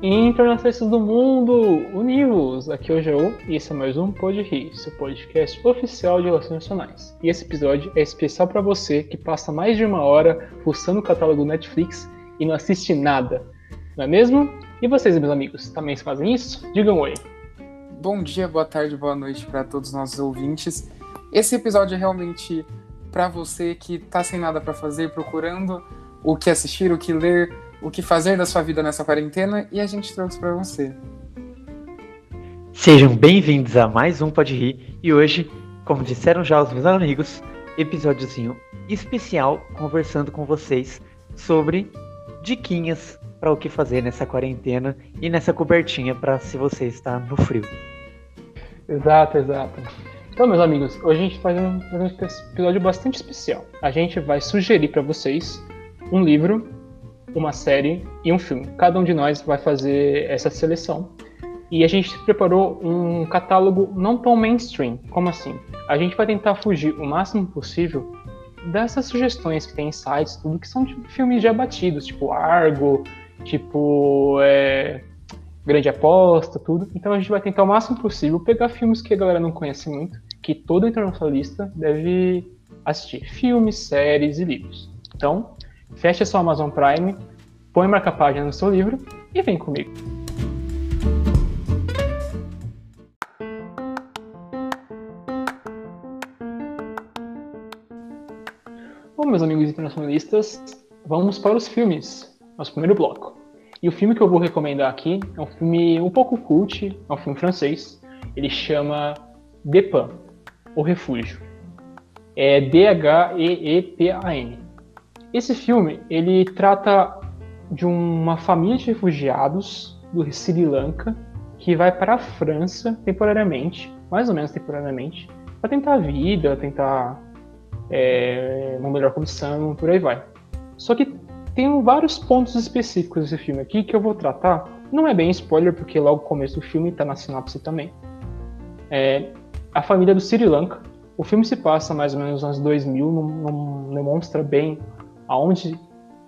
Internacionalistas do mundo, univos! Aqui é o e esse é mais um Pod seu podcast oficial de relações nacionais. E esse episódio é especial para você que passa mais de uma hora fuçando o catálogo Netflix e não assiste nada, não é mesmo? E vocês, meus amigos, também fazem isso? Digam oi! Bom dia, boa tarde, boa noite para todos os nossos ouvintes. Esse episódio é realmente para você que está sem nada para fazer, procurando o que assistir, o que ler, o que fazer da sua vida nessa quarentena e a gente trouxe para você. Sejam bem-vindos a mais um Pode Rir e hoje, como disseram já os meus amigos, episódiozinho especial conversando com vocês sobre diquinhas para o que fazer nessa quarentena e nessa cobertinha para se você está no frio. Exato, exato. Então, meus amigos, hoje a gente faz um, faz um episódio bastante especial. A gente vai sugerir para vocês um livro uma série e um filme. Cada um de nós vai fazer essa seleção. E a gente preparou um catálogo não tão mainstream. Como assim? A gente vai tentar fugir o máximo possível dessas sugestões que tem em sites, tudo que são tipo, filmes já batidos, tipo Argo, tipo é, Grande Aposta, tudo. Então a gente vai tentar o máximo possível pegar filmes que a galera não conhece muito, que todo internacionalista deve assistir. Filmes, séries e livros. Então, feche a sua Amazon Prime, põe marca-página no seu livro e vem comigo. Bom, meus amigos internacionalistas, vamos para os filmes, nosso primeiro bloco. E o filme que eu vou recomendar aqui é um filme um pouco cult, é um filme francês. Ele chama Depan, O Refúgio. É D-H-E-E-P-A-N. Esse filme, ele trata de uma família de refugiados do Sri Lanka que vai para a França temporariamente, mais ou menos temporariamente, para tentar a vida, tentar é, uma melhor condição, por aí vai. Só que tem vários pontos específicos desse filme aqui que eu vou tratar. Não é bem spoiler, porque logo no começo do filme está na sinopse também. É, a família do Sri Lanka. O filme se passa mais ou menos nos anos 2000, não, não demonstra bem aonde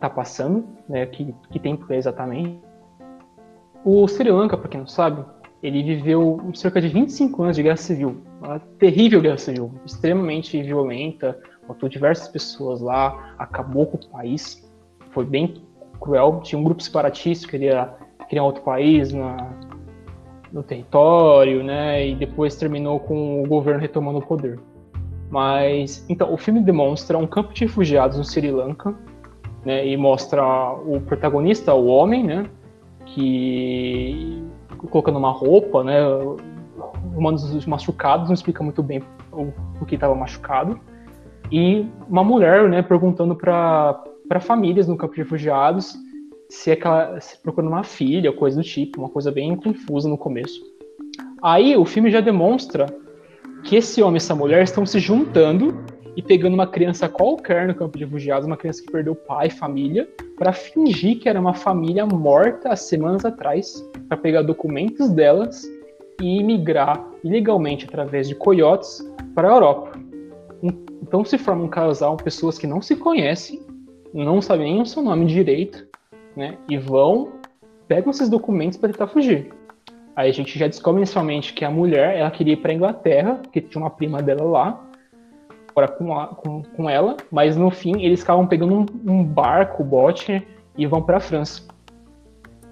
está passando, né, que, que tempo é exatamente. O Sri Lanka, para quem não sabe, ele viveu cerca de 25 anos de guerra civil, uma terrível guerra civil, extremamente violenta, matou diversas pessoas lá, acabou com o país, foi bem cruel. Tinha um grupo separatista que queria criar outro país na, no território, né, e depois terminou com o governo retomando o poder. Mas, então, o filme demonstra um campo de refugiados no Sri Lanka, né, e mostra o protagonista, o homem, né, que colocando uma roupa, né, arrumando os machucados, não explica muito bem o, o que estava machucado, e uma mulher, né, perguntando para famílias no campo de refugiados se é aquela, se procurando uma filha, coisa do tipo, uma coisa bem confusa no começo. Aí o filme já demonstra que esse homem e essa mulher estão se juntando e pegando uma criança qualquer no campo de refugiados, uma criança que perdeu pai e família, para fingir que era uma família morta há semanas atrás, para pegar documentos delas e migrar ilegalmente através de coiotes para a Europa. Então se forma um casal, pessoas que não se conhecem, não sabem nem o seu nome direito, né? E vão, pegam esses documentos para tentar fugir. Aí a gente já descobre inicialmente que a mulher ela queria ir para Inglaterra, porque tinha uma prima dela lá, para com, com, com ela, mas no fim eles acabam pegando um, um barco, bote, e vão para a França.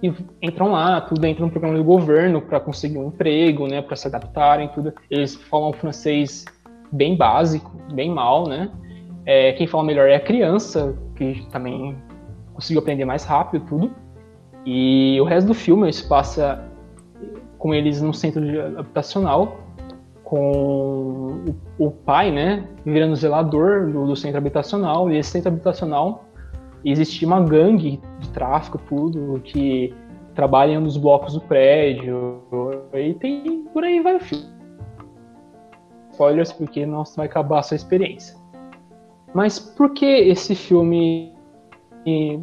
E entram lá, tudo dentro no programa do governo para conseguir um emprego, né, para se adaptarem, tudo. Eles falam francês bem básico, bem mal, né? É, quem fala melhor é a criança, que também conseguiu aprender mais rápido, tudo. E o resto do filme se passa com eles no centro habitacional, com o, o pai, né, virando zelador do, do, centro habitacional, e esse centro habitacional existia uma gangue de tráfico, tudo, que trabalha em um dos blocos do prédio, e tem, por aí vai o filme. Spoilers, porque não vai acabar a sua experiência. Mas por que esse filme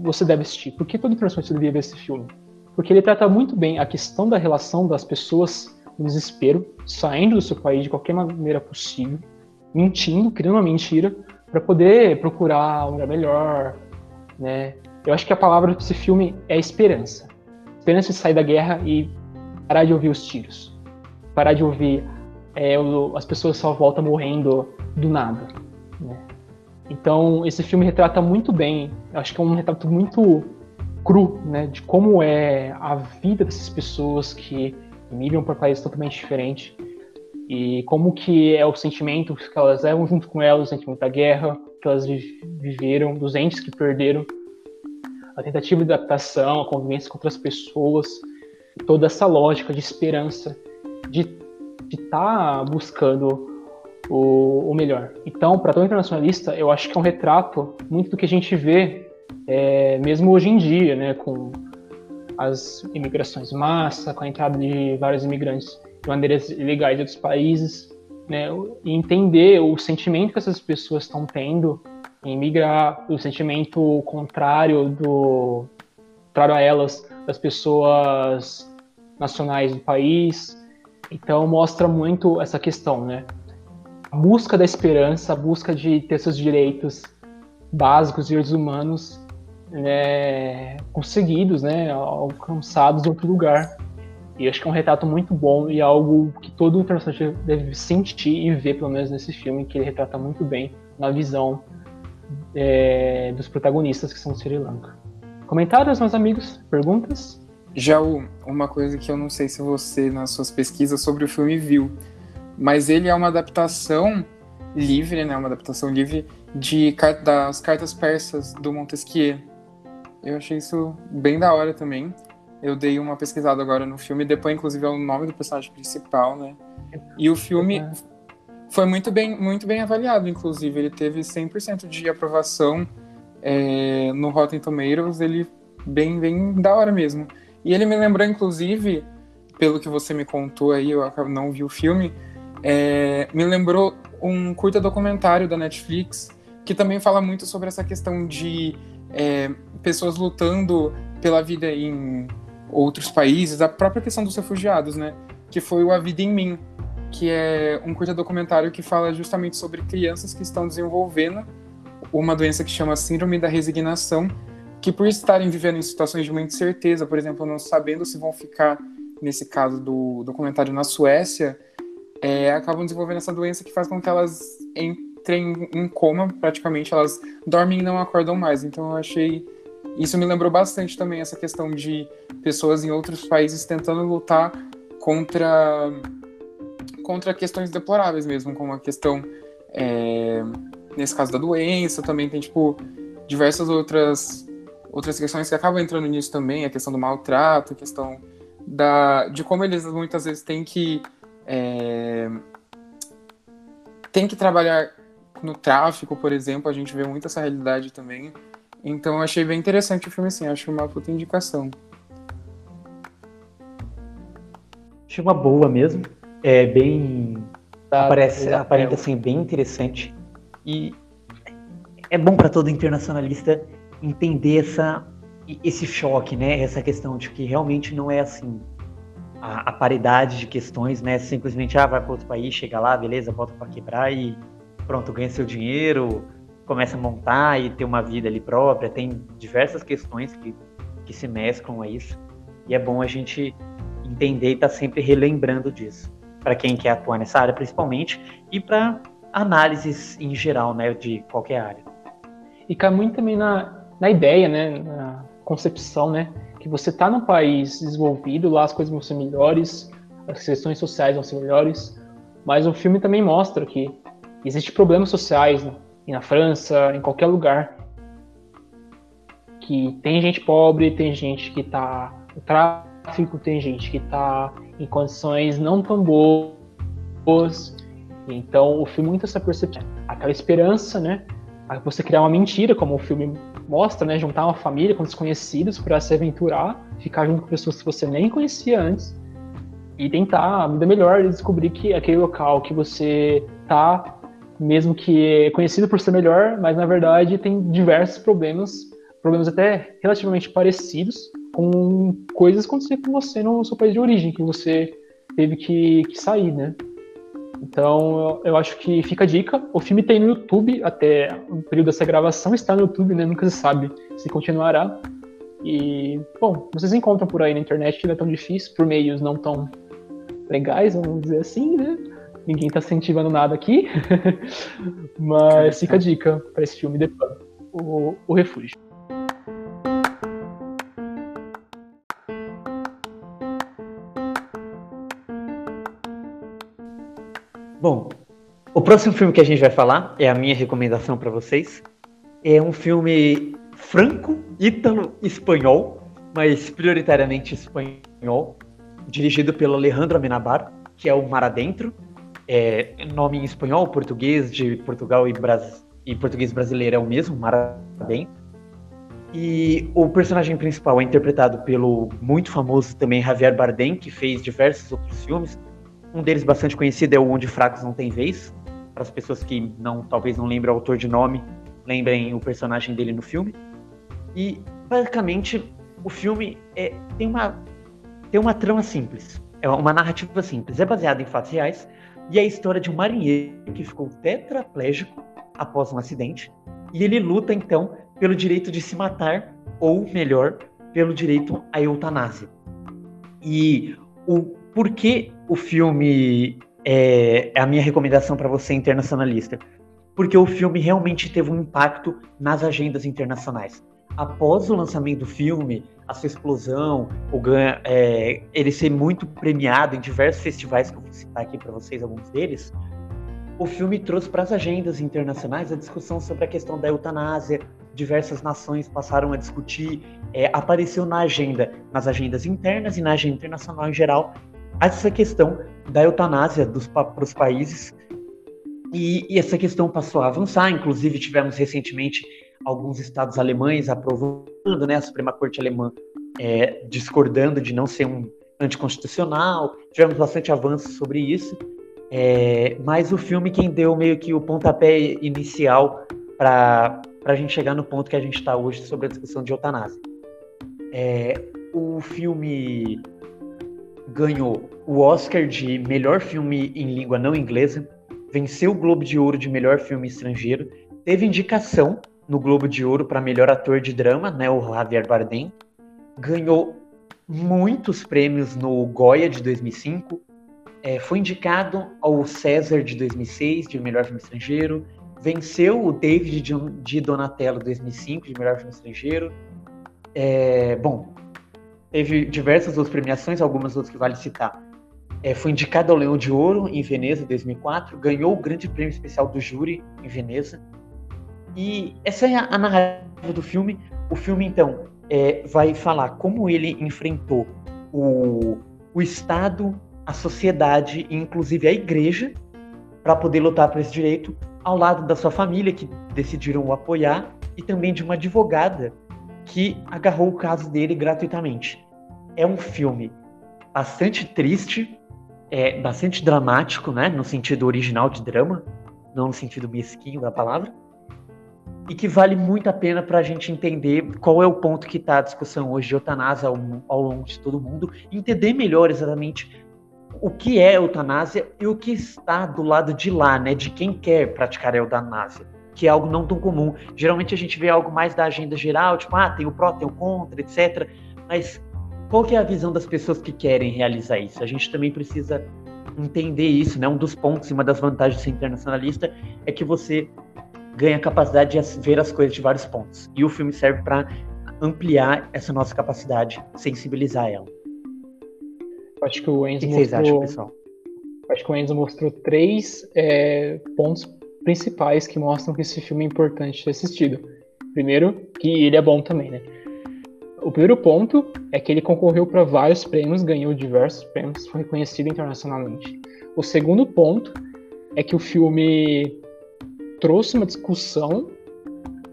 você deve assistir? Por que todo internacional deve ver esse filme? porque ele trata muito bem a questão da relação das pessoas no desespero, saindo do seu país de qualquer maneira possível, mentindo, criando uma mentira, para poder procurar um lugar melhor, né? Eu acho que a palavra desse filme é esperança. esperança de sair da guerra e parar de ouvir os tiros, parar de ouvir é, as pessoas só voltam morrendo do nada. Né? Então esse filme retrata muito bem, acho que é um retrato muito cru, né, de como é a vida dessas pessoas que migram para países totalmente diferentes e como que é o sentimento que elas levam junto com elas, o sentimento da guerra que elas viveram, dos entes que perderam, a tentativa de adaptação, a convivência com outras pessoas, toda essa lógica de esperança, de estar tá buscando o, o, melhor. Então, para todo internacionalista, eu acho que é um retrato muito do que a gente vê, é, mesmo hoje em dia, né, com as imigrações massa, com a entrada de vários imigrantes de maneiras ilegais de outros países, né, e entender o sentimento que essas pessoas estão tendo em migrar, o sentimento contrário do contrário a elas das pessoas nacionais do país. Então mostra muito essa questão, né? A busca da esperança, a busca de ter seus direitos básicos, direitos humanos, né, conseguidos, né, alcançados em outro lugar. E acho que é um retrato muito bom e algo que todo internacional deve sentir e ver, pelo menos nesse filme, que ele retrata muito bem na visão é, dos protagonistas que são Sri Lanka. Comentários, meus amigos? Perguntas? Já uma coisa que eu não sei se você, nas suas pesquisas sobre o filme, viu, mas ele é uma adaptação livre, né? Uma adaptação livre de das cartas persas do Montesquieu. Eu achei isso bem da hora também. Eu dei uma pesquisada agora no filme, depois, inclusive, é o nome do personagem principal, né? E o filme foi muito bem, muito bem avaliado, inclusive. Ele teve 100% de aprovação é, no Rotten Tomatoes, ele bem, bem da hora mesmo. E ele me lembrou, inclusive, pelo que você me contou aí, eu não vi o filme, é, me lembrou um curta documentário da Netflix que também fala muito sobre essa questão de é, pessoas lutando pela vida em outros países, a própria questão dos refugiados, né? Que foi o A Vida em Mim, que é um curta documentário que fala justamente sobre crianças que estão desenvolvendo uma doença que chama Síndrome da Resignação, que por estarem vivendo em situações de muita incerteza, por exemplo, não sabendo se vão ficar, nesse caso do documentário, na Suécia, é, acabam desenvolvendo essa doença que faz com que elas entrem em coma, praticamente, elas dormem e não acordam mais. Então eu achei isso me lembrou bastante também essa questão de pessoas em outros países tentando lutar contra contra questões deploráveis mesmo, como a questão é, nesse caso da doença, também tem tipo diversas outras outras questões que acabam entrando nisso também, a questão do maltrato, a questão da de como eles muitas vezes têm que é, têm que trabalhar no tráfico, por exemplo, a gente vê muito essa realidade também. Então eu achei bem interessante o filme, assim, acho uma puta indicação. Achei uma boa mesmo. É bem. Tá, aparece, aparenta assim, bem interessante. E é bom para todo internacionalista entender essa, esse choque, né? Essa questão de que realmente não é assim a, a paridade de questões, né? Simplesmente, ah, vai para outro país, chega lá, beleza, volta para quebrar e pronto, ganha seu dinheiro, começa a montar e ter uma vida ali própria, tem diversas questões que, que se mesclam a isso. E é bom a gente entender e estar tá sempre relembrando disso, para quem quer atuar nessa área principalmente e para análises em geral, né, de qualquer área. E cai muito também na, na ideia, né, na concepção, né, que você está num país desenvolvido, lá as coisas vão ser melhores, as questões sociais vão ser melhores, mas o filme também mostra que existem problemas sociais, né? e na França, em qualquer lugar, que tem gente pobre, tem gente que está no tráfico, tem gente que está em condições não tão boas. Então o filme muito essa percepção, aquela esperança, né? Você criar uma mentira, como o filme mostra, né? Juntar uma família com desconhecidos para se aventurar, ficar junto com pessoas que você nem conhecia antes e tentar a vida melhor descobrir que aquele local que você tá mesmo que é conhecido por ser melhor, mas na verdade tem diversos problemas, problemas até relativamente parecidos com coisas que aconteceram com você no seu país de origem, que você teve que, que sair, né? Então, eu, eu, acho que fica a dica. O filme tem no YouTube, até o período dessa gravação está no YouTube, né? Nunca se sabe se continuará. E, bom, vocês encontram por aí na internet não é tão difícil, por meios não tão legais, vamos dizer assim, né? Ninguém tá incentivando nada aqui. Mas fica a dica para esse filme The Pub, o, o Refúgio. Bom, o próximo filme que a gente vai falar é a minha recomendação para vocês. É um filme franco-ítalo-espanhol, mas prioritariamente espanhol, dirigido pelo Alejandro Amenabar, que é o Mar Adentro, é, nome em espanhol, português de Portugal e, Bras... e português brasileiro é o mesmo, Mar Adentro. E o personagem principal é interpretado pelo muito famoso também Javier Bardem, que fez diversos outros filmes, um deles bastante conhecido é o Onde Fracos Não Tem Vez. Para as pessoas que não, talvez não lembrem o autor de nome, lembrem o personagem dele no filme. E basicamente o filme é, tem uma tem uma trama simples, é uma narrativa simples, é baseado em fatos reais e é a história de um marinheiro que ficou tetraplégico após um acidente e ele luta então pelo direito de se matar ou melhor, pelo direito à eutanásia. E o porquê o filme é, é a minha recomendação para você internacionalista, porque o filme realmente teve um impacto nas agendas internacionais. Após o lançamento do filme, a sua explosão, o ganha, é, ele ser muito premiado em diversos festivais, que eu vou citar aqui para vocês alguns deles, o filme trouxe para as agendas internacionais a discussão sobre a questão da eutanásia. Diversas nações passaram a discutir, é, apareceu na agenda, nas agendas internas e na agenda internacional em geral, essa questão da eutanásia para os países e, e, essa questão passou a avançar. Inclusive tivemos recentemente alguns estados alemães aprovando, né, a Suprema Corte alemã é, discordando de não ser um anticonstitucional. Tivemos bastante avanço sobre isso. É, mas o filme quem deu meio que o pontapé inicial para a gente chegar no ponto que a gente está hoje sobre a discussão de eutanásia. É, o filme ganhou o Oscar de melhor filme em língua não inglesa, venceu o Globo de Ouro de melhor filme estrangeiro, teve indicação no Globo de Ouro para melhor ator de drama, né, o Javier Bardem, ganhou muitos prêmios no Goya de 2005, é, foi indicado ao César de 2006 de melhor filme estrangeiro, venceu o David de Donatello 2005 de melhor filme estrangeiro. É, bom, teve diversas outras premiações, algumas outras que vale citar. É, foi indicado ao Leão de Ouro em Veneza em 2004, ganhou o Grande Prêmio Especial do Júri em Veneza. E essa é a, narrativa do filme. O filme, então, é, vai falar como ele enfrentou o, o Estado, a sociedade inclusive, a igreja para poder lutar por esse direito, ao lado da sua família, que decidiram o apoiar, e também de uma advogada que agarrou o caso dele gratuitamente. É um filme bastante triste, é bastante dramático, né, no sentido original de drama, não no sentido mesquinho da palavra, e que vale muito a pena para a gente entender qual é o ponto que está a discussão hoje de eutanásia ao, ao longo de todo mundo, entender melhor exatamente o que é eutanásia e o que está do lado de lá, né, de quem quer praticar a eutanásia, que é algo não tão comum. Geralmente a gente vê algo mais da agenda geral, tipo, ah, tem o pró, tem o contra, etc. Mas qual é a visão das pessoas que querem realizar isso? A gente também precisa entender isso, né? Um dos pontos e uma das vantagens de ser internacionalista é que você ganha a capacidade de ver as coisas de vários pontos. E o filme serve para ampliar essa nossa capacidade, sensibilizar ela. Acho que o Enzo o que mostrou... vocês acham, pessoal? Acho que o Enzo mostrou três é, pontos principais que mostram que esse filme é importante ser assistido. Primeiro, que ele é bom também, né? O primeiro ponto é que ele concorreu para vários prêmios, ganhou diversos prêmios, foi reconhecido internacionalmente. O segundo ponto é que o filme trouxe uma discussão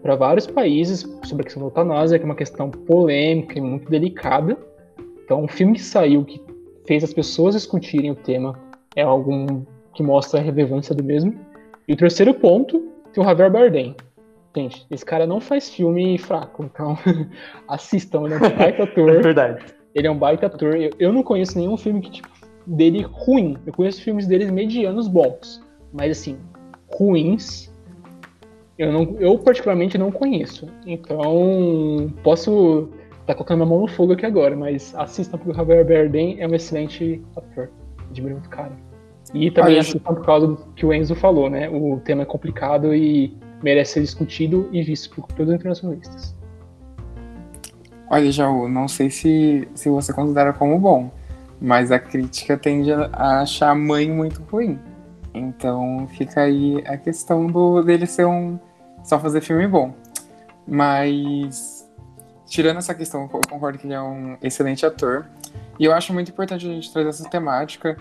para vários países sobre a questão da eutanásia, que é uma questão polêmica e muito delicada. Então, um filme que saiu, que fez as pessoas discutirem o tema, é algo que mostra a relevância do mesmo. E o terceiro ponto, tem o Javier Bardem, Gente, esse cara não faz filme fraco, então assistam, ele é um baita ator. É verdade. Ele é um baita ator. Eu, eu não conheço nenhum filme que, tipo, dele ruim. Eu conheço filmes deles medianos bons. Mas assim, ruins, eu, não, eu particularmente não conheço. Então, posso tá colocando minha mão no fogo aqui agora, mas assistam porque o Javier Bardem é um excelente ator. Admiro muito cara. E também assistam por causa do que o Enzo falou, né? O tema é complicado e merece ser discutido e visto por todos os internacionalistas. Olha, Jaú, não sei se, se você considera como bom, mas a crítica tende a achar a mãe muito ruim. Então fica aí a questão do, dele ser um. só fazer filme bom. Mas, tirando essa questão, eu concordo que ele é um excelente ator. E eu acho muito importante a gente trazer essa temática.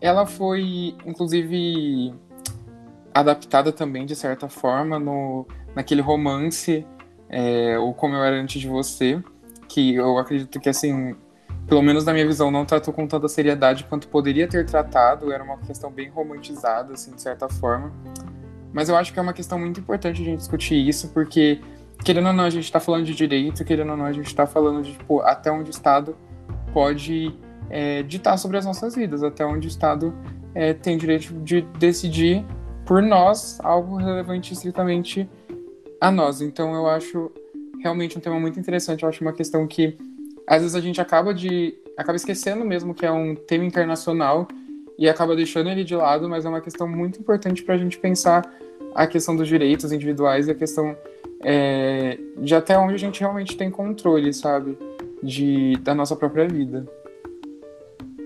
Ela foi, inclusive, adaptada também, de certa forma, no, naquele romance, é, O Como Eu Era Antes de Você, que eu acredito que, assim, pelo menos na minha visão, não tratou com tanta seriedade quanto poderia ter tratado. Era uma questão bem romantizada, assim, de certa forma. Mas eu acho que é uma questão muito importante a gente discutir isso, porque, querendo ou não, a gente está falando de direito, querendo ou não, a gente está falando de, tipo, até onde o Estado pode é, ditar sobre as nossas vidas, até onde o Estado é, tem direito de decidir por nós algo relevante estritamente a nós. Então eu acho realmente um tema muito interessante, eu acho uma questão que às vezes a gente acaba de acaba esquecendo mesmo que é um tema internacional e acaba deixando ele de lado, mas é uma questão muito importante para a gente pensar a questão dos direitos individuais e a questão é, de até onde a gente realmente tem controle, sabe, de da nossa própria vida.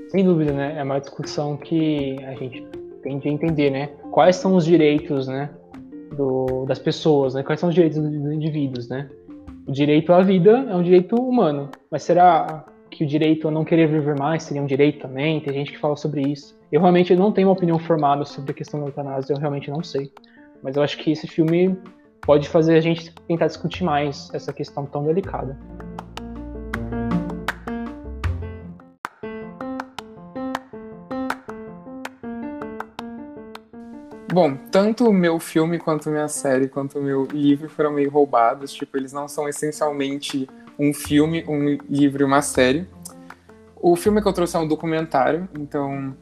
Sem dúvida, né? É uma discussão que a gente tem de entender, né? Quais são os direitos, né, do, das pessoas, né? Quais são os direitos dos indivíduos, né? O direito à vida é um direito humano, mas será que o direito a não querer viver mais seria um direito também? Tem gente que fala sobre isso. Eu realmente não tenho uma opinião formada sobre a questão da eutanásia, eu realmente não sei. Mas eu acho que esse filme pode fazer a gente tentar discutir mais essa questão tão delicada. Bom, tanto o meu filme quanto minha série, quanto o meu livro foram meio roubados. Tipo, eles não são essencialmente um filme, um livro e uma série. O filme que eu trouxe é um documentário, então,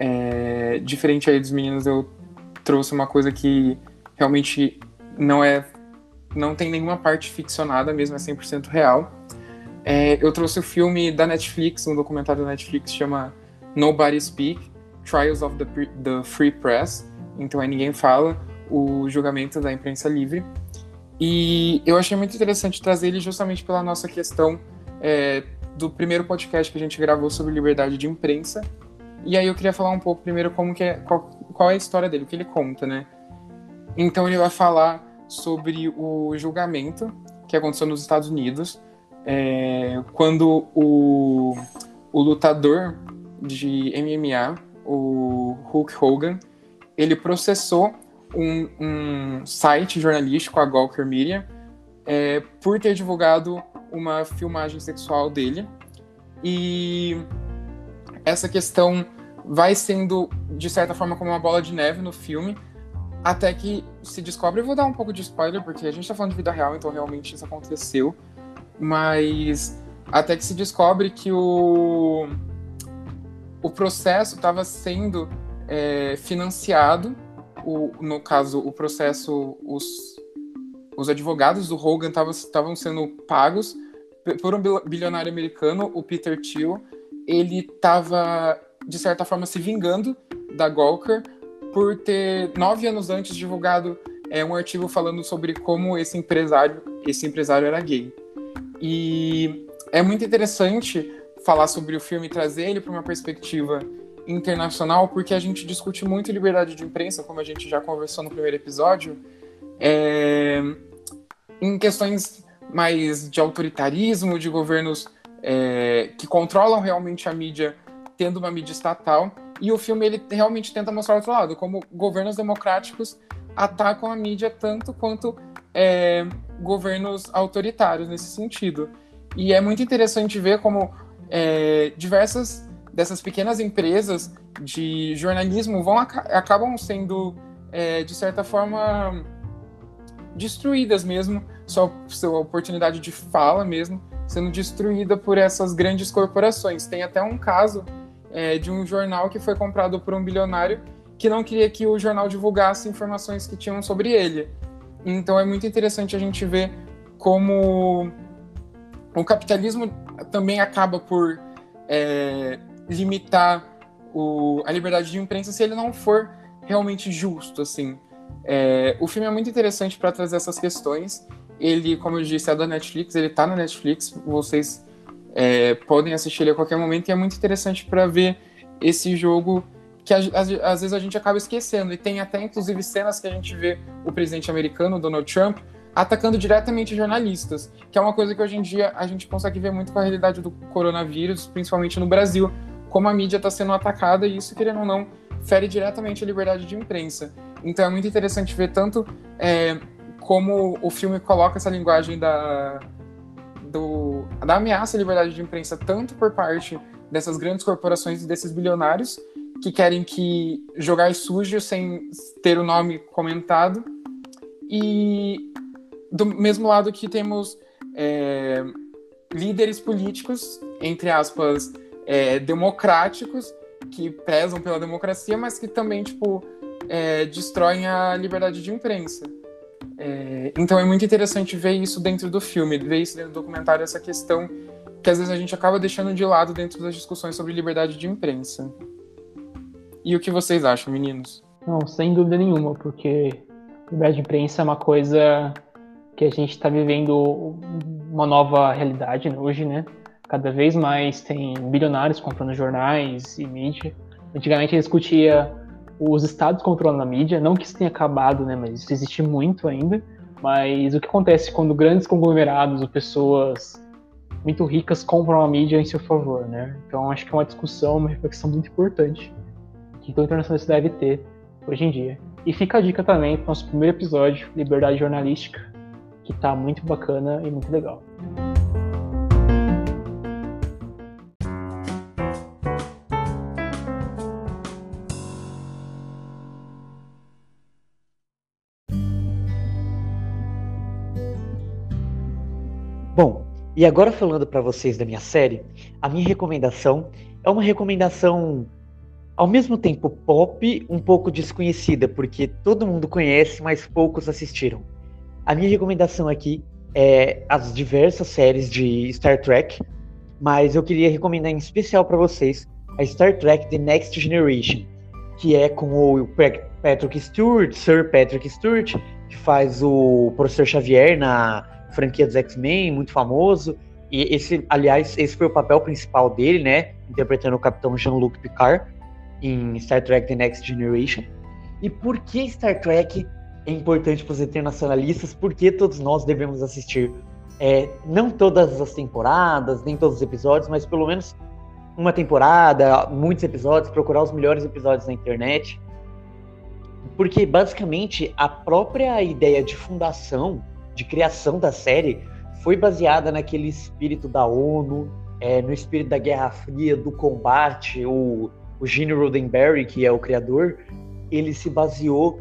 é, diferente aí dos meninos, eu trouxe uma coisa que realmente não é. não tem nenhuma parte ficcionada, mesmo é 100% real. É, eu trouxe o filme da Netflix, um documentário da Netflix chama Nobody Speak Trials of the, the Free Press então aí ninguém fala, o julgamento da imprensa livre. E eu achei muito interessante trazer ele justamente pela nossa questão é, do primeiro podcast que a gente gravou sobre liberdade de imprensa. E aí eu queria falar um pouco primeiro como que é, qual, qual é a história dele, o que ele conta, né? Então ele vai falar sobre o julgamento que aconteceu nos Estados Unidos, é, quando o, o lutador de MMA, o Hulk Hogan, ele processou um, um site jornalístico, a Gawker Media, é, por ter divulgado uma filmagem sexual dele. E essa questão vai sendo, de certa forma, como uma bola de neve no filme, até que se descobre. Eu vou dar um pouco de spoiler, porque a gente tá falando de vida real, então realmente isso aconteceu. Mas até que se descobre que o, o processo estava sendo é, financiado, o, no caso, o processo, os, os advogados do Hogan estavam sendo pagos por um bilionário americano, o Peter Thiel. Ele estava, de certa forma, se vingando da Gawker por ter, nove anos antes, divulgado é, um artigo falando sobre como esse empresário, esse empresário era gay. E é muito interessante falar sobre o filme e trazer ele para uma perspectiva internacional, porque a gente discute muito liberdade de imprensa, como a gente já conversou no primeiro episódio, é, em questões mais de autoritarismo, de governos é, que controlam realmente a mídia, tendo uma mídia estatal. E o filme ele realmente tenta mostrar o outro lado, como governos democráticos atacam a mídia tanto quanto é, governos autoritários nesse sentido. E é muito interessante ver como é, diversas dessas pequenas empresas de jornalismo vão acabam sendo é, de certa forma destruídas mesmo sua, sua oportunidade de fala mesmo sendo destruída por essas grandes corporações. Tem até um caso é, de um jornal que foi comprado por um bilionário que não queria que o jornal divulgasse informações que tinham sobre ele. Então é muito interessante a gente ver como o capitalismo também acaba por é, limitar o, a liberdade de imprensa se ele não for realmente justo, assim. É, o filme é muito interessante para trazer essas questões. Ele, como eu disse, é da Netflix, ele está na Netflix, vocês é, podem assistir ele a qualquer momento, e é muito interessante para ver esse jogo que às, às, vezes a gente acaba esquecendo. E tem até, inclusive, cenas que a gente vê o presidente americano, Donald Trump, atacando diretamente jornalistas, que é uma coisa que hoje em dia a gente consegue ver muito com a realidade do coronavírus, principalmente no Brasil, como a mídia está sendo atacada e isso, querendo ou não, fere diretamente a liberdade de imprensa. Então é muito interessante ver tanto é, como o filme coloca essa linguagem da, do, da ameaça à liberdade de imprensa, tanto por parte dessas grandes corporações e desses bilionários que querem que jogar sujo sem ter o nome comentado, e do mesmo lado que temos é, líderes políticos, entre aspas, é, democráticos, que prezam pela democracia, mas que também, tipo, é, destroem a liberdade de imprensa. É, então é muito interessante ver isso dentro do filme, ver isso dentro do documentário, essa questão que às vezes a gente acaba deixando de lado dentro das discussões sobre liberdade de imprensa. E o que vocês acham, meninos? Não, sem dúvida nenhuma, porque liberdade de imprensa é uma coisa que a gente está vivendo uma nova realidade hoje, né? Cada vez mais tem bilionários comprando jornais e mídia. Antigamente discutia os estados controlando a mídia, não que isso tenha acabado, né? Mas isso existe muito ainda. Mas o que acontece quando grandes conglomerados ou pessoas muito ricas compram a mídia em seu favor, né? Então acho que é uma discussão, uma reflexão muito importante que toda internacionalista deve ter hoje em dia. E fica a dica também para o nosso primeiro episódio, Liberdade Jornalística, que tá muito bacana e muito legal. Bom, e agora falando para vocês da minha série, a minha recomendação é uma recomendação ao mesmo tempo pop, um pouco desconhecida, porque todo mundo conhece, mas poucos assistiram. A minha recomendação aqui é as diversas séries de Star Trek, mas eu queria recomendar em especial para vocês a Star Trek The Next Generation, que é com o Patrick Stewart, Sir Patrick Stewart, que faz o Professor Xavier na franquia dos X-Men, muito famoso. E esse, aliás, esse foi o papel principal dele, né? Interpretando o Capitão Jean-Luc Picard em Star Trek The Next Generation. E por que Star Trek é importante para os internacionalistas, porque todos nós devemos assistir. É, não todas as temporadas, nem todos os episódios, mas pelo menos uma temporada, muitos episódios, procurar os melhores episódios na internet. Porque basicamente a própria ideia de fundação, de criação da série, foi baseada naquele espírito da ONU, é, no espírito da Guerra Fria, do combate. O, o Gene Roddenberry, que é o criador, ele se baseou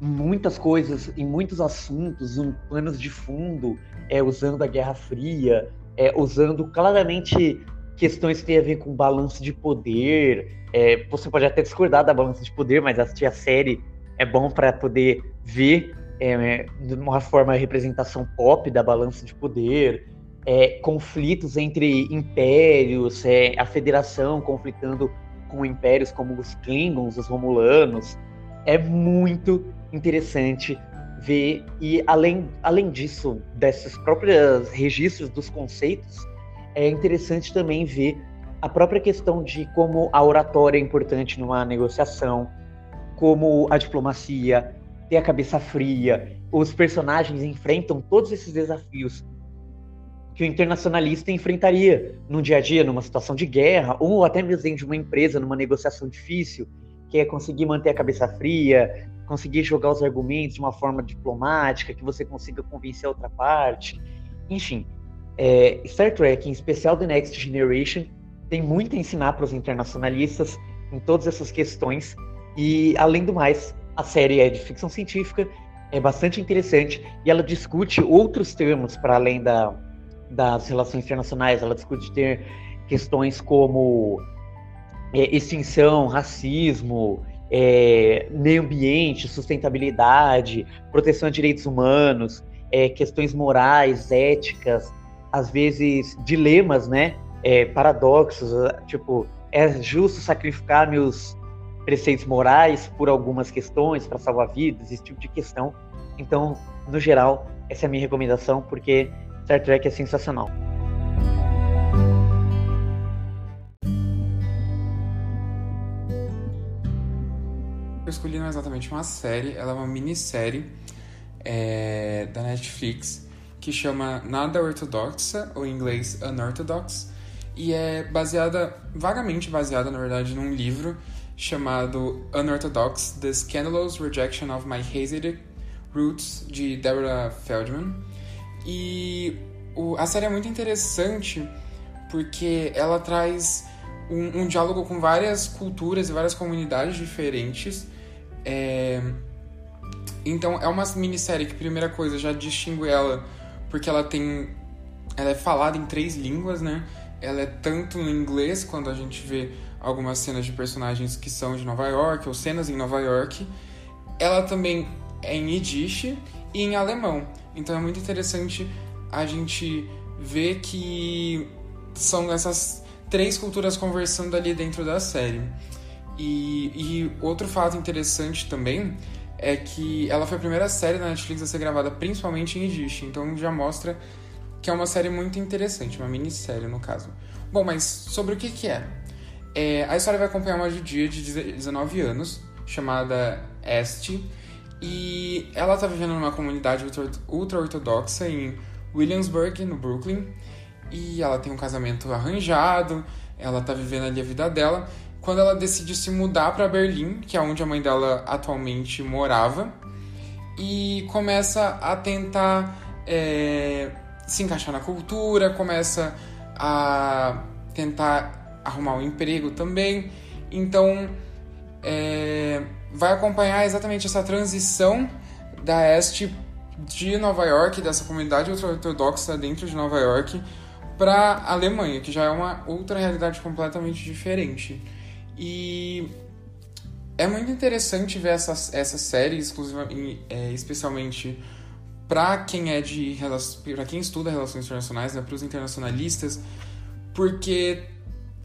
muitas coisas, em muitos assuntos, em planos de fundo, é, usando a Guerra Fria, é, usando claramente questões que têm a ver com balanço de poder. É, você pode até discordar da balança de poder, mas assistir a série é bom para poder ver é, de uma forma a representação pop da balança de poder. É, conflitos entre impérios, é, a federação conflitando com impérios como os Klingons, os Romulanos. É muito interessante ver e além, além disso, desses próprios registros dos conceitos, é interessante também ver a própria questão de como a oratória é importante numa negociação, como a diplomacia, ter a cabeça fria, os personagens enfrentam todos esses desafios que o internacionalista enfrentaria no dia a dia, numa situação de guerra, ou até mesmo dentro de uma empresa, numa negociação difícil, que é conseguir manter a cabeça fria, conseguir jogar os argumentos de uma forma diplomática, que você consiga convencer a outra parte. Enfim, é, Star Trek, em especial The Next Generation, tem muito a ensinar para os internacionalistas em todas essas questões. E, além do mais, a série é de ficção científica, é bastante interessante e ela discute outros termos para além da, das relações internacionais. Ela discute ter questões como é, extinção, racismo, é, meio ambiente, sustentabilidade, proteção de direitos humanos, é, questões morais, éticas, às vezes, dilemas, né? É, paradoxos, tipo, é justo sacrificar meus preceitos morais por algumas questões para salvar vidas, esse tipo de questão. Então, no geral, essa é a minha recomendação, porque Star Trek é sensacional. Eu escolhi não exatamente uma série, ela é uma minissérie é, da Netflix que chama Nada Ortodoxa, ou em inglês Unorthodox, e é baseada, vagamente baseada, na verdade, num livro chamado Unorthodox, The Scandalous Rejection of My Hasidic Roots, de Deborah Feldman. E o, a série é muito interessante porque ela traz um, um, diálogo com várias culturas e várias comunidades diferentes. É... Então é uma minissérie que, primeira coisa, já distingue ela porque ela tem. Ela é falada em três línguas, né? Ela é tanto no inglês, quando a gente vê algumas cenas de personagens que são de Nova York, ou cenas em Nova York. Ela também é em Yiddish e em alemão. Então é muito interessante a gente ver que são essas três culturas conversando ali dentro da série. E, e outro fato interessante também é que ela foi a primeira série da Netflix a ser gravada principalmente em Yiddish, então já mostra que é uma série muito interessante, uma minissérie no caso. Bom, mas sobre o que, que é? É a história vai acompanhar uma judia de 19 anos, chamada Este, e ela está vivendo numa comunidade ultra-ortodoxa em Williamsburg, no Brooklyn, e ela tem um casamento arranjado, ela está vivendo ali a vida dela, quando ela decide se mudar para Berlim, que é onde a mãe dela atualmente morava, e começa a tentar é, se encaixar na cultura, começa a tentar arrumar um emprego também. Então, é, vai acompanhar exatamente essa transição da Este de Nova York, dessa comunidade ultra-ortodoxa dentro de Nova York, para a Alemanha, que já é uma outra realidade completamente diferente. E é muito interessante ver essa, essa série, exclusivamente, é, especialmente para quem é de para quem estuda relações internacionais, né, para os internacionalistas, porque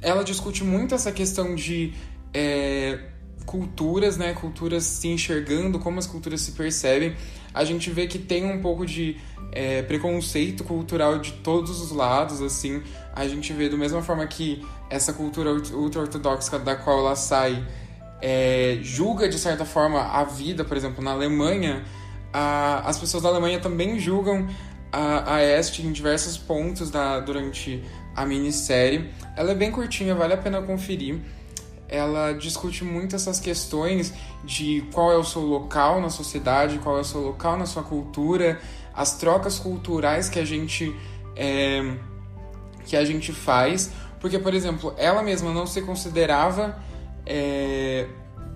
ela discute muito essa questão de é, culturas, né, culturas se enxergando, como as culturas se percebem. A gente vê que tem um pouco de é, preconceito cultural de todos os lados, assim. A gente vê, da mesma forma que essa cultura ultra-ortodoxa da qual ela sai é, julga, de certa forma, a vida, por exemplo, na Alemanha, a, as pessoas da Alemanha também julgam a, a Este em diversos pontos da, durante a minissérie. Ela é bem curtinha, vale a pena conferir ela discute muito essas questões de qual é o seu local na sociedade, qual é o seu local na sua cultura, as trocas culturais que a gente é, que a gente faz, porque por exemplo, ela mesma não se considerava é,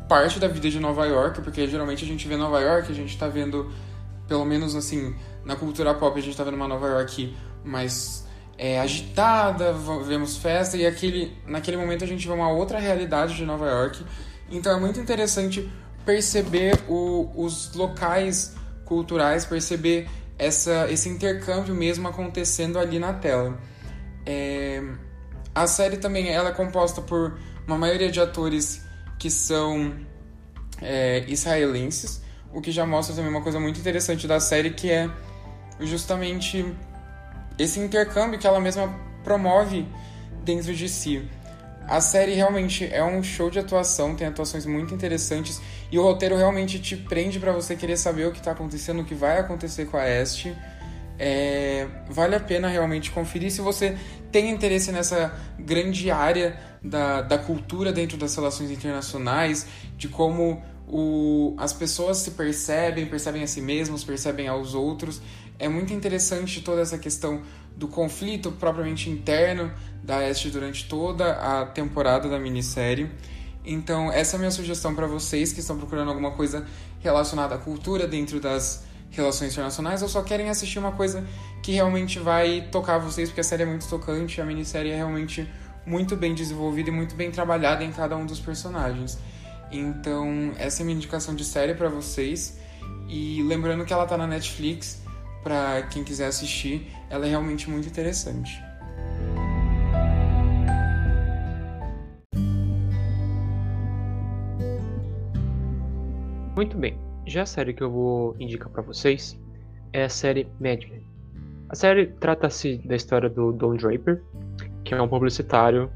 parte da vida de Nova York, porque geralmente a gente vê Nova York, a gente está vendo, pelo menos assim, na cultura pop a gente está vendo uma Nova York mais é, agitada, vemos festa e aquele, naquele momento a gente vê uma outra realidade de Nova York. Então é muito interessante perceber o, os locais culturais, perceber essa, esse intercâmbio mesmo acontecendo ali na tela. É, a série também ela é composta por uma maioria de atores que são é, israelenses, o que já mostra também uma coisa muito interessante da série, que é justamente esse intercâmbio que ela mesma promove dentro de si. A série realmente é um show de atuação, tem atuações muito interessantes e o roteiro realmente te prende para você querer saber o que está acontecendo, o que vai acontecer com a Este. É, vale a pena realmente conferir se você tem interesse nessa grande área da, da cultura dentro das relações internacionais, de como o, as pessoas se percebem, percebem a si mesmos, percebem aos outros. É muito interessante toda essa questão do conflito propriamente interno da Este durante toda a temporada da minissérie. Então, essa é a minha sugestão para vocês que estão procurando alguma coisa relacionada à cultura dentro das relações internacionais ou só querem assistir uma coisa que realmente vai tocar vocês, porque a série é muito tocante, a minissérie é realmente muito bem desenvolvida e muito bem trabalhada em cada um dos personagens. Então, essa é a minha indicação de série para vocês. E lembrando que ela tá na Netflix, para quem quiser assistir, ela é realmente muito interessante. Muito bem. Já a série que eu vou indicar para vocês é a série Mad Men. A série trata-se da história do Don Draper, que é um publicitário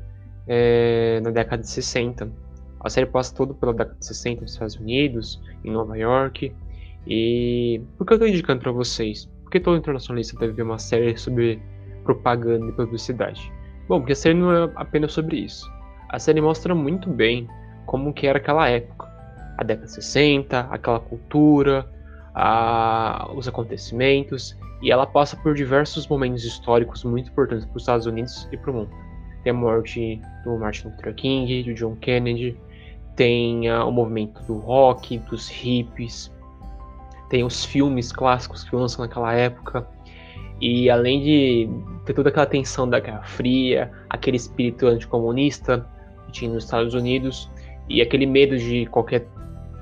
é, na década de 60. A série passa toda pela década de 60 nos Estados Unidos, em Nova York. E por que eu estou indicando para vocês? Porque todo internacionalista deve ver uma série sobre propaganda e publicidade. Bom, porque a série não é apenas sobre isso. A série mostra muito bem como que era aquela época a década de 60, aquela cultura, a, os acontecimentos, e ela passa por diversos momentos históricos muito importantes para os Estados Unidos e para o mundo. Tem a morte do Martin Luther King, do John Kennedy, tem uh, o movimento do rock, dos hippies, tem os filmes clássicos que lançam naquela época, e além de ter toda aquela tensão da Guerra Fria, aquele espírito anticomunista que tinha nos Estados Unidos, e aquele medo de qualquer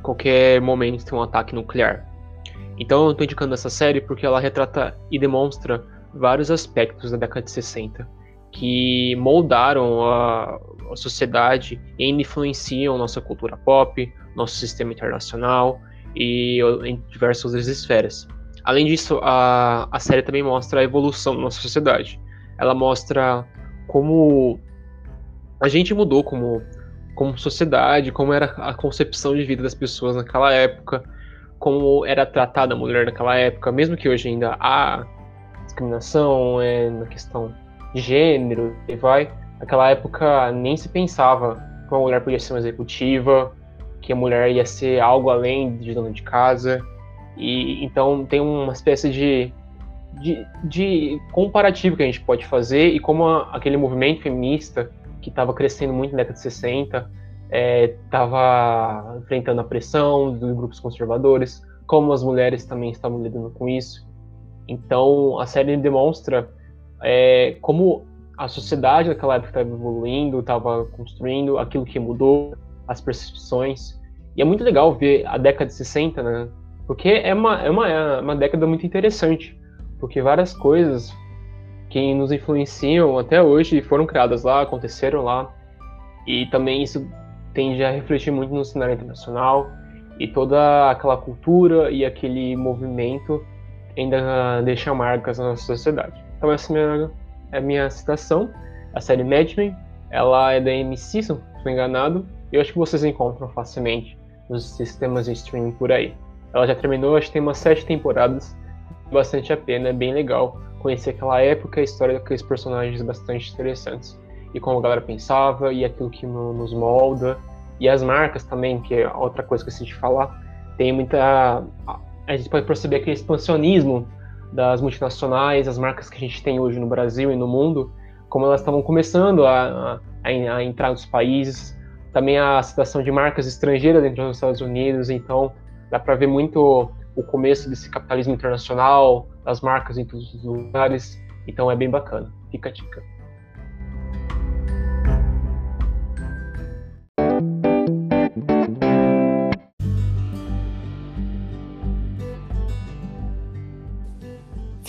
qualquer momento ter um ataque nuclear. Então eu estou indicando essa série porque ela retrata e demonstra vários aspectos da década de 60 que moldaram a, a sociedade e influenciam nossa cultura pop, nosso sistema internacional e em diversas outras esferas. Além disso, a, a série também mostra a evolução da nossa sociedade. Ela mostra como a gente mudou como como sociedade, como era a concepção de vida das pessoas naquela época, como era tratada a mulher naquela época, mesmo que hoje ainda há discriminação é, na questão de gênero e vai. Naquela época nem se pensava que uma mulher podia ser uma executiva, que a mulher ia ser algo além de dona de casa. E então tem uma espécie de, de, de comparativo que a gente pode fazer e como a, aquele movimento feminista que estava crescendo muito na década de 60, estava é, enfrentando a pressão dos grupos conservadores, como as mulheres também estavam lidando com isso. Então, a série demonstra é, como a sociedade naquela época estava evoluindo, estava construindo aquilo que mudou, as percepções. E é muito legal ver a década de 60, né? Porque é uma, é uma, é uma década muito interessante, porque várias coisas que nos influenciam até hoje foram criadas lá, aconteceram lá. E também isso tende a refletir muito no cenário internacional e toda aquela cultura e aquele movimento ainda deixa marcas na nossa sociedade. Então essa é a minha, é minha citação. A série Mad Men, ela é da MC, se não estou enganado, e eu acho que vocês encontram facilmente nos sistemas de streaming por aí. Ela já terminou, acho que tem umas sete temporadas, bastante a pena, é bem legal conhecer aquela época, a história daqueles personagens bastante interessantes. E como a galera pensava, e aquilo que nos molda, e as marcas também, que é outra coisa que eu de falar, tem muita. A gente pode perceber aquele expansionismo das multinacionais, as marcas que a gente tem hoje no Brasil e no mundo, como elas estavam começando a, a, a entrar nos países, também a situação de marcas estrangeiras dentro dos Estados Unidos, então dá para ver muito o começo desse capitalismo internacional, das marcas em todos os lugares. Então é bem bacana. Fica a dica.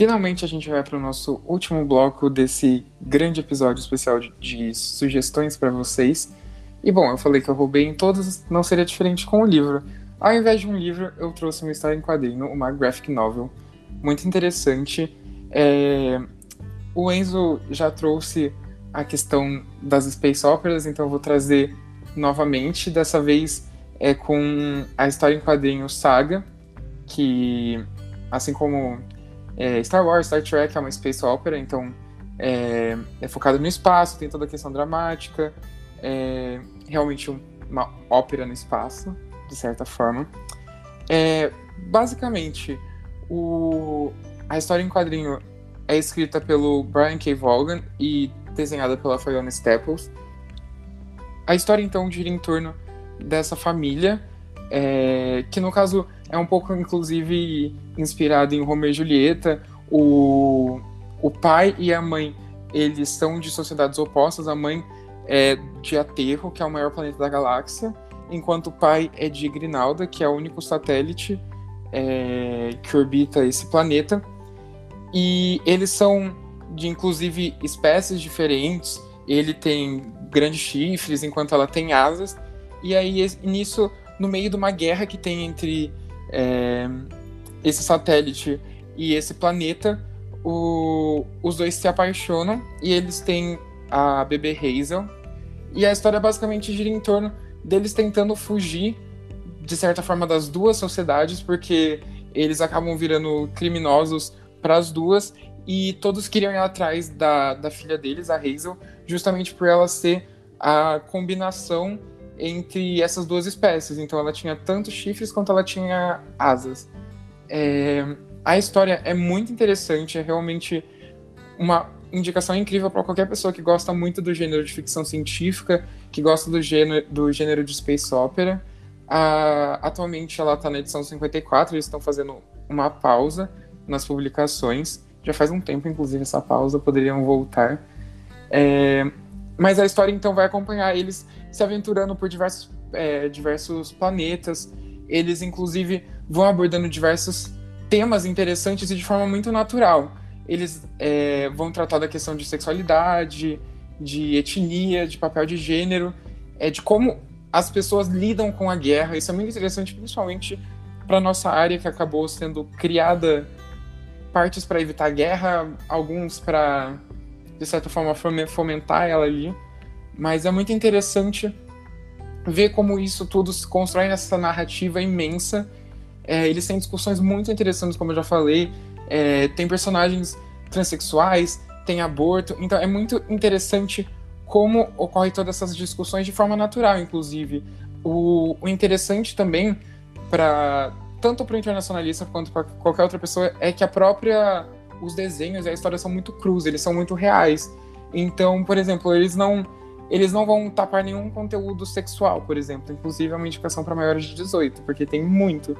Finalmente a gente vai para o nosso último bloco desse grande episódio especial de, de sugestões para vocês. E bom, eu falei que eu roubei em todas, não seria diferente com o livro. Ao invés de um livro, eu trouxe uma história em quadrinho, uma graphic novel, muito interessante. É... O Enzo já trouxe a questão das space operas, então eu vou trazer novamente, dessa vez é com a história em quadrinho Saga, que, assim como é, Star Wars, Star Trek é uma space opera, então é, é focado no espaço, tem toda a questão dramática, é realmente uma ópera no espaço de certa forma. É, basicamente, o, a história em quadrinho é escrita pelo Brian K. Vaughan e desenhada pela Fiona Staples. A história, então, gira em torno dessa família, é, que no caso é um pouco, inclusive, inspirado em Romeo e Julieta. O, o pai e a mãe, eles são de sociedades opostas. A mãe é de Aterro, que é o maior planeta da galáxia, enquanto o pai é de Grinalda, que é o único satélite é, que orbita esse planeta. E eles são de inclusive espécies diferentes. Ele tem grandes chifres, enquanto ela tem asas. E aí, nisso, no meio de uma guerra que tem entre é, esse satélite e esse planeta, o, os dois se apaixonam e eles têm a bebê Hazel. E a história basicamente gira em torno deles tentando fugir, de certa forma, das duas sociedades, porque eles acabam virando criminosos para as duas e todos queriam ir atrás da, da filha deles, a Hazel, justamente por ela ser a combinação entre essas duas espécies. Então ela tinha tanto chifres quanto ela tinha asas. É, a história é muito interessante, é realmente uma indicação incrível para qualquer pessoa que gosta muito do gênero de ficção científica, que gosta do gênero, do gênero de space opera. atualmente ela está na edição 54, eles estão fazendo uma pausa nas publicações. Já faz um tempo, inclusive, essa pausa, poderiam voltar. É, mas a história então vai acompanhar eles se aventurando por diversos, é, diversos planetas. Eles, inclusive, vão abordando diversos temas interessantes e de forma muito natural. Eles é, vão tratar da questão de sexualidade, de etnia, de papel de gênero, é, de como as pessoas lidam com a guerra. Isso é muito interessante, principalmente para nossa área que acabou sendo criada partes para evitar a guerra, alguns para de certa forma fomentar ela ali. Mas é muito interessante ver como isso tudo se constrói nessa narrativa imensa. É, eles têm discussões muito interessantes, como eu já falei. É, tem personagens transexuais, tem aborto. Então é muito interessante como ocorre todas essas discussões de forma natural, inclusive. O, o interessante também para tanto para o internacionalista quanto para qualquer outra pessoa é que a própria os desenhos e a história são muito crus, eles são muito reais. Então, por exemplo, eles não eles não vão tapar nenhum conteúdo sexual, por exemplo, inclusive é uma indicação para maiores de 18, porque tem muito.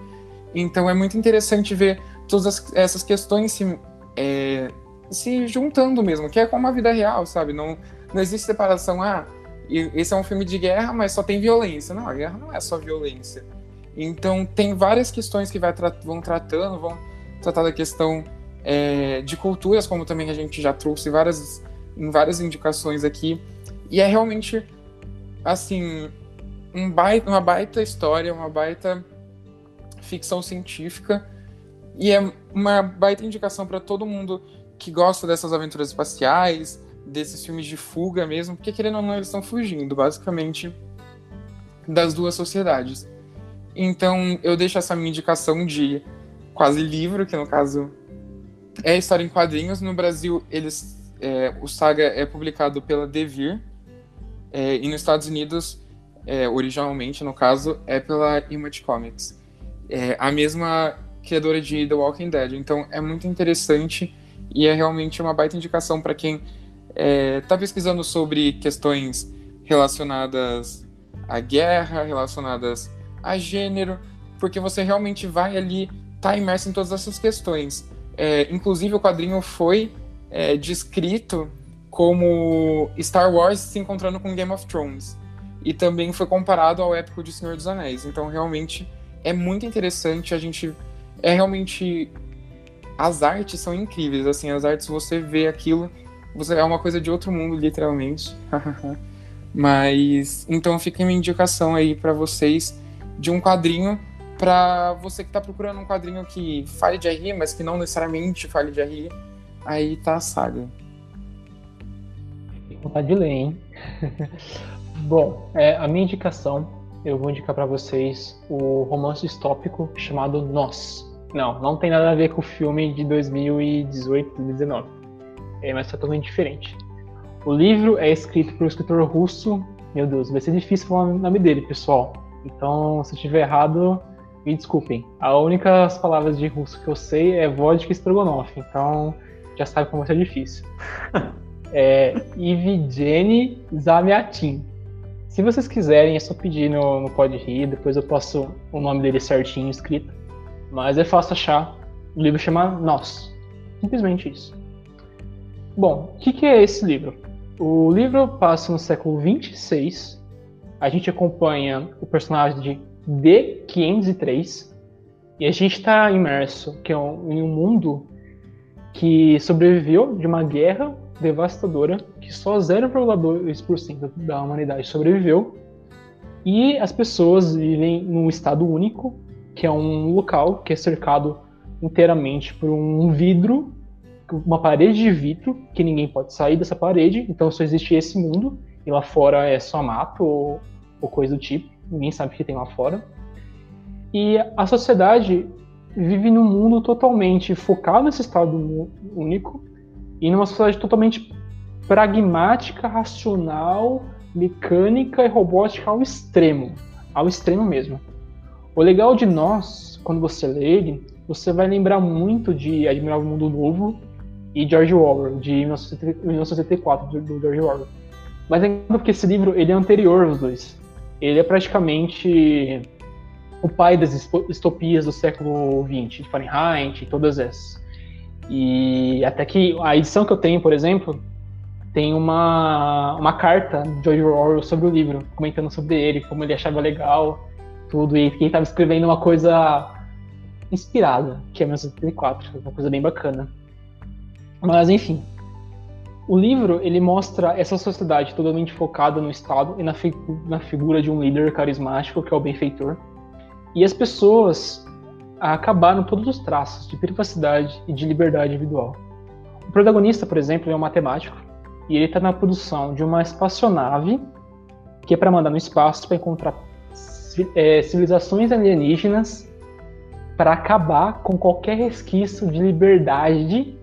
Então é muito interessante ver todas essas questões se, é, se juntando mesmo, que é como a vida real, sabe? Não, não existe separação, ah, esse é um filme de guerra, mas só tem violência. Não, a guerra não é só violência. Então tem várias questões que tra vão tratando, vão tratar da questão é, de culturas, como também a gente já trouxe várias, em várias indicações aqui. E é realmente, assim, um baita, uma baita história, uma baita ficção científica. E é uma baita indicação para todo mundo que gosta dessas aventuras espaciais, desses filmes de fuga mesmo, porque querendo ou não, eles estão fugindo, basicamente, das duas sociedades. Então, eu deixo essa minha indicação de quase livro, que no caso é história em quadrinhos. No Brasil, eles, é, o Saga é publicado pela Devir, é, e nos Estados Unidos, é, originalmente, no caso, é pela Image Comics. É a mesma criadora de The Walking Dead. Então, é muito interessante e é realmente uma baita indicação para quem está é, pesquisando sobre questões relacionadas à guerra, relacionadas a gênero, porque você realmente vai ali estar tá imerso em todas essas questões. É, inclusive, o quadrinho foi é, descrito como Star Wars se encontrando com Game of Thrones. E também foi comparado ao épico de Senhor dos Anéis. Então, realmente, é muito interessante. A gente. É realmente. As artes são incríveis. Assim, as artes, você vê aquilo. Você é uma coisa de outro mundo, literalmente. Mas. Então, fica minha indicação aí para vocês de um quadrinho para você que está procurando um quadrinho que fale de RI, mas que não necessariamente fale de RI, aí tá a saga. Vontade de ler, hein? Bom, é, a minha indicação, eu vou indicar para vocês o romance distópico chamado Nós. Não, não tem nada a ver com o filme de 2018, 2019. É, mas é totalmente diferente. O livro é escrito por um escritor russo. Meu Deus, vai ser difícil falar o nome dele, pessoal. Então, se eu estiver errado, me desculpem. A única palavras de russo que eu sei é vodka e então já sabe como vai ser difícil. é Ivigene Zamiatin. Se vocês quiserem, é só pedir no, no Pode Rir, depois eu posso o nome dele certinho escrito. Mas é fácil achar. O livro chama Nós. Simplesmente isso. Bom, o que, que é esse livro? O livro passa no século 26 a gente acompanha o personagem de D503 e a gente está imerso que é um, em um mundo que sobreviveu de uma guerra devastadora, que só 0,2% da humanidade sobreviveu, e as pessoas vivem num estado único, que é um local que é cercado inteiramente por um vidro, uma parede de vidro, que ninguém pode sair dessa parede, então só existe esse mundo, e lá fora é só mato ou, ou coisa do tipo, ninguém sabe o que tem lá fora. E a sociedade vive num mundo totalmente focado nesse estado único e numa sociedade totalmente pragmática, racional, mecânica e robótica ao extremo, ao extremo mesmo. O legal de nós, quando você lê ele, você vai lembrar muito de Admirável Mundo Novo e George Orwell, de 1984, do George Orwell. Mas é porque esse livro ele é anterior aos dois. Ele é praticamente o pai das distopias do século XX, de Fahrenheit todas essas. E até que a edição que eu tenho, por exemplo, tem uma, uma carta de George Orwell sobre o livro, comentando sobre ele, como ele achava legal, tudo, e quem estava escrevendo uma coisa inspirada, que é 1974, uma coisa bem bacana. Mas, enfim, o livro ele mostra essa sociedade totalmente focada no Estado e na, fi na figura de um líder carismático, que é o benfeitor, e as pessoas acabaram todos os traços de privacidade e de liberdade individual. O protagonista, por exemplo, é um matemático e ele está na produção de uma espaçonave que é para mandar no espaço para encontrar é, civilizações alienígenas para acabar com qualquer resquício de liberdade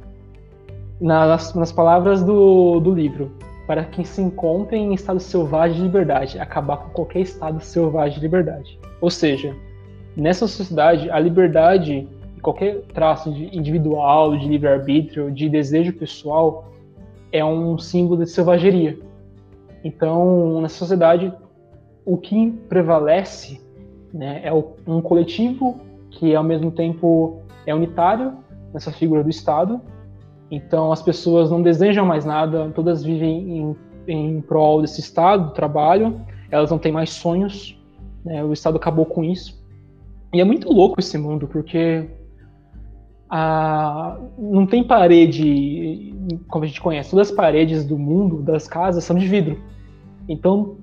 nas, nas palavras do, do livro para que se encontre em estado selvagem de liberdade, acabar com qualquer estado selvagem de liberdade. Ou seja, nessa sociedade, a liberdade, qualquer traço de individual, de livre-arbítrio, de desejo pessoal, é um símbolo de selvageria. Então, nessa sociedade, o que prevalece né, é um coletivo que, ao mesmo tempo, é unitário nessa figura do Estado. Então, as pessoas não desejam mais nada, todas vivem em, em prol desse Estado, do trabalho, elas não têm mais sonhos, né, o Estado acabou com isso. E é muito louco esse mundo, porque a, não tem parede, como a gente conhece, todas as paredes do mundo, das casas, são de vidro. Então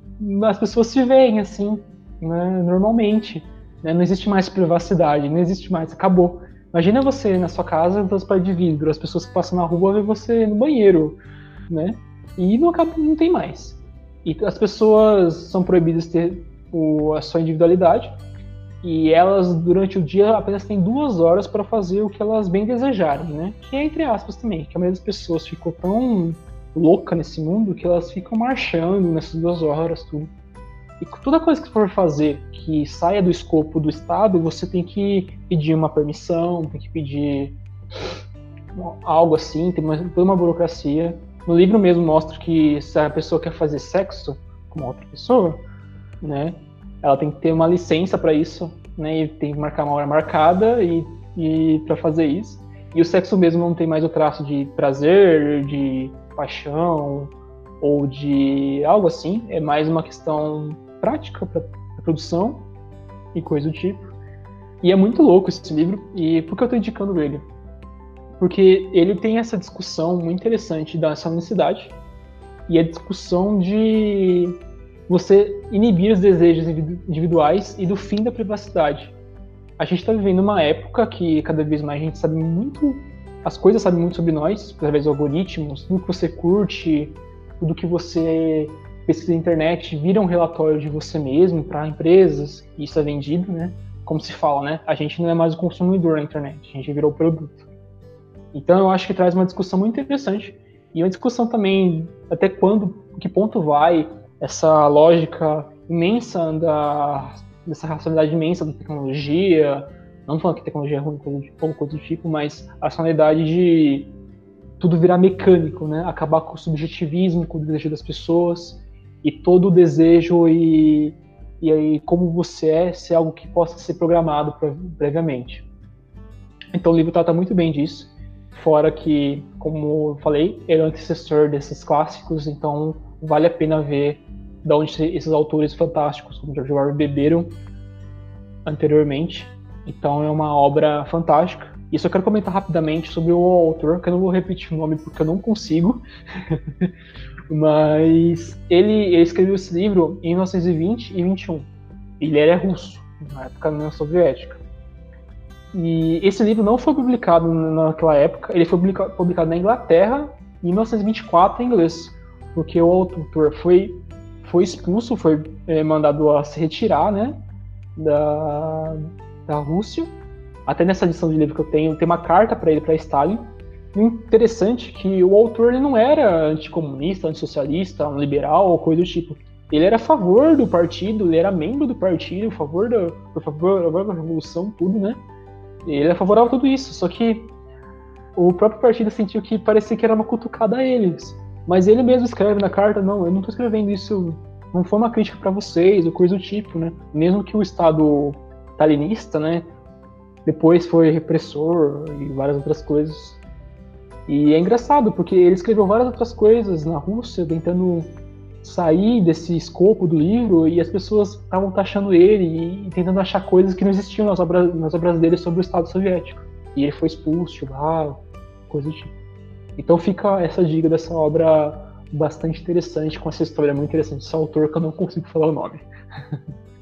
as pessoas se veem assim, né, normalmente. Né, não existe mais privacidade, não existe mais, acabou. Imagina você na sua casa, das paredes de vidro, as pessoas que passam na rua veem você no banheiro, né? E não, acaba, não tem mais. E as pessoas são proibidas de ter o, a sua individualidade, e elas durante o dia apenas têm duas horas para fazer o que elas bem desejarem, né? Que é entre aspas também, que a maioria das pessoas ficou tão louca nesse mundo que elas ficam marchando nessas duas horas, tudo. E toda coisa que for fazer que saia do escopo do Estado, você tem que pedir uma permissão, tem que pedir algo assim, tem uma, toda uma burocracia. No livro mesmo mostra que se a pessoa quer fazer sexo com outra pessoa, né, ela tem que ter uma licença para isso, né? E tem que marcar uma hora marcada e, e para fazer isso. E o sexo mesmo não tem mais o traço de prazer, de paixão ou de algo assim. É mais uma questão prática para produção e coisa do tipo. E é muito louco esse livro. E por que eu estou indicando ele? Porque ele tem essa discussão muito interessante dessa necessidade e a discussão de você inibir os desejos individuais e do fim da privacidade. A gente está vivendo uma época que cada vez mais a gente sabe muito, as coisas sabem muito sobre nós, através dos algoritmos, tudo que você curte, tudo que você pesquisa na internet vira um relatório de você mesmo para empresas, e isso é vendido, né? Como se fala, né? A gente não é mais o consumidor na internet, a gente virou produto. Então eu acho que traz uma discussão muito interessante e uma discussão também até quando, que ponto vai essa lógica imensa da dessa racionalidade imensa da tecnologia, não falando que tecnologia é ruim ou coisa do tipo, mas a racionalidade de tudo virar mecânico, né? Acabar com o subjetivismo, com o desejo das pessoas e todo o desejo e e aí como você é ser algo que possa ser programado previamente. Então o livro trata muito bem disso, fora que, como eu falei, ele é o antecessor desses clássicos, então vale a pena ver da onde esses autores fantásticos, como George Orwell, beberam anteriormente. Então é uma obra fantástica E só quero comentar rapidamente sobre o autor, que eu não vou repetir o nome porque eu não consigo. Mas ele, ele, escreveu esse livro em 1920 e 21. Ele era russo, na época da União Soviética. E esse livro não foi publicado naquela época, ele foi publicado na Inglaterra em 1924 em inglês, porque o autor foi, foi expulso, foi é, mandado a se retirar né, da, da Rússia. Até nessa edição de livro que eu tenho, tem uma carta para ele, para Stalin. Interessante é que o autor ele não era anticomunista, antissocialista, um liberal ou coisa do tipo. Ele era a favor do partido, ele era membro do partido, a favor da, a favor da revolução, tudo, né? Ele é favorável a tudo isso, só que o próprio partido sentiu que parecia que era uma cutucada a eles. Mas ele mesmo escreve na carta, não, eu não estou escrevendo isso, não foi uma crítica para vocês, ou coisa do tipo, né? Mesmo que o Estado stalinista, né, depois foi repressor e várias outras coisas. E é engraçado, porque ele escreveu várias outras coisas na Rússia, tentando sair desse escopo do livro e as pessoas estavam taxando ele e tentando achar coisas que não existiam nas obras, nas obras dele sobre o Estado Soviético. E ele foi expulso lá, coisa do tipo. Então fica essa dica dessa obra bastante interessante, com essa história muito interessante. Esse autor que eu não consigo falar o nome.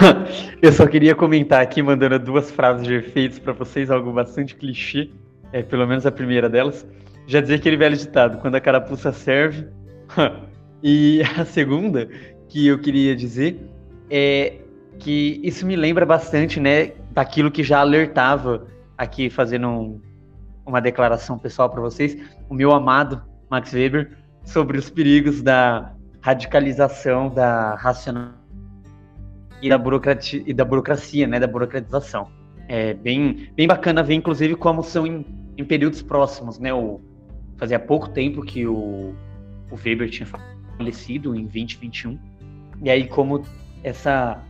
eu só queria comentar aqui, mandando duas frases de efeitos para vocês, algo bastante clichê, é, pelo menos a primeira delas já dizia aquele velho ditado, quando a carapuça serve. e a segunda que eu queria dizer é que isso me lembra bastante, né, daquilo que já alertava aqui fazendo um, uma declaração pessoal para vocês, o meu amado Max Weber sobre os perigos da radicalização da racional e da burocracia, e da burocracia, né, da burocratização. É bem, bem bacana ver, inclusive, como são em, em períodos próximos, né, o, fazia pouco tempo que o, o Weber tinha falecido em 2021. E aí como essa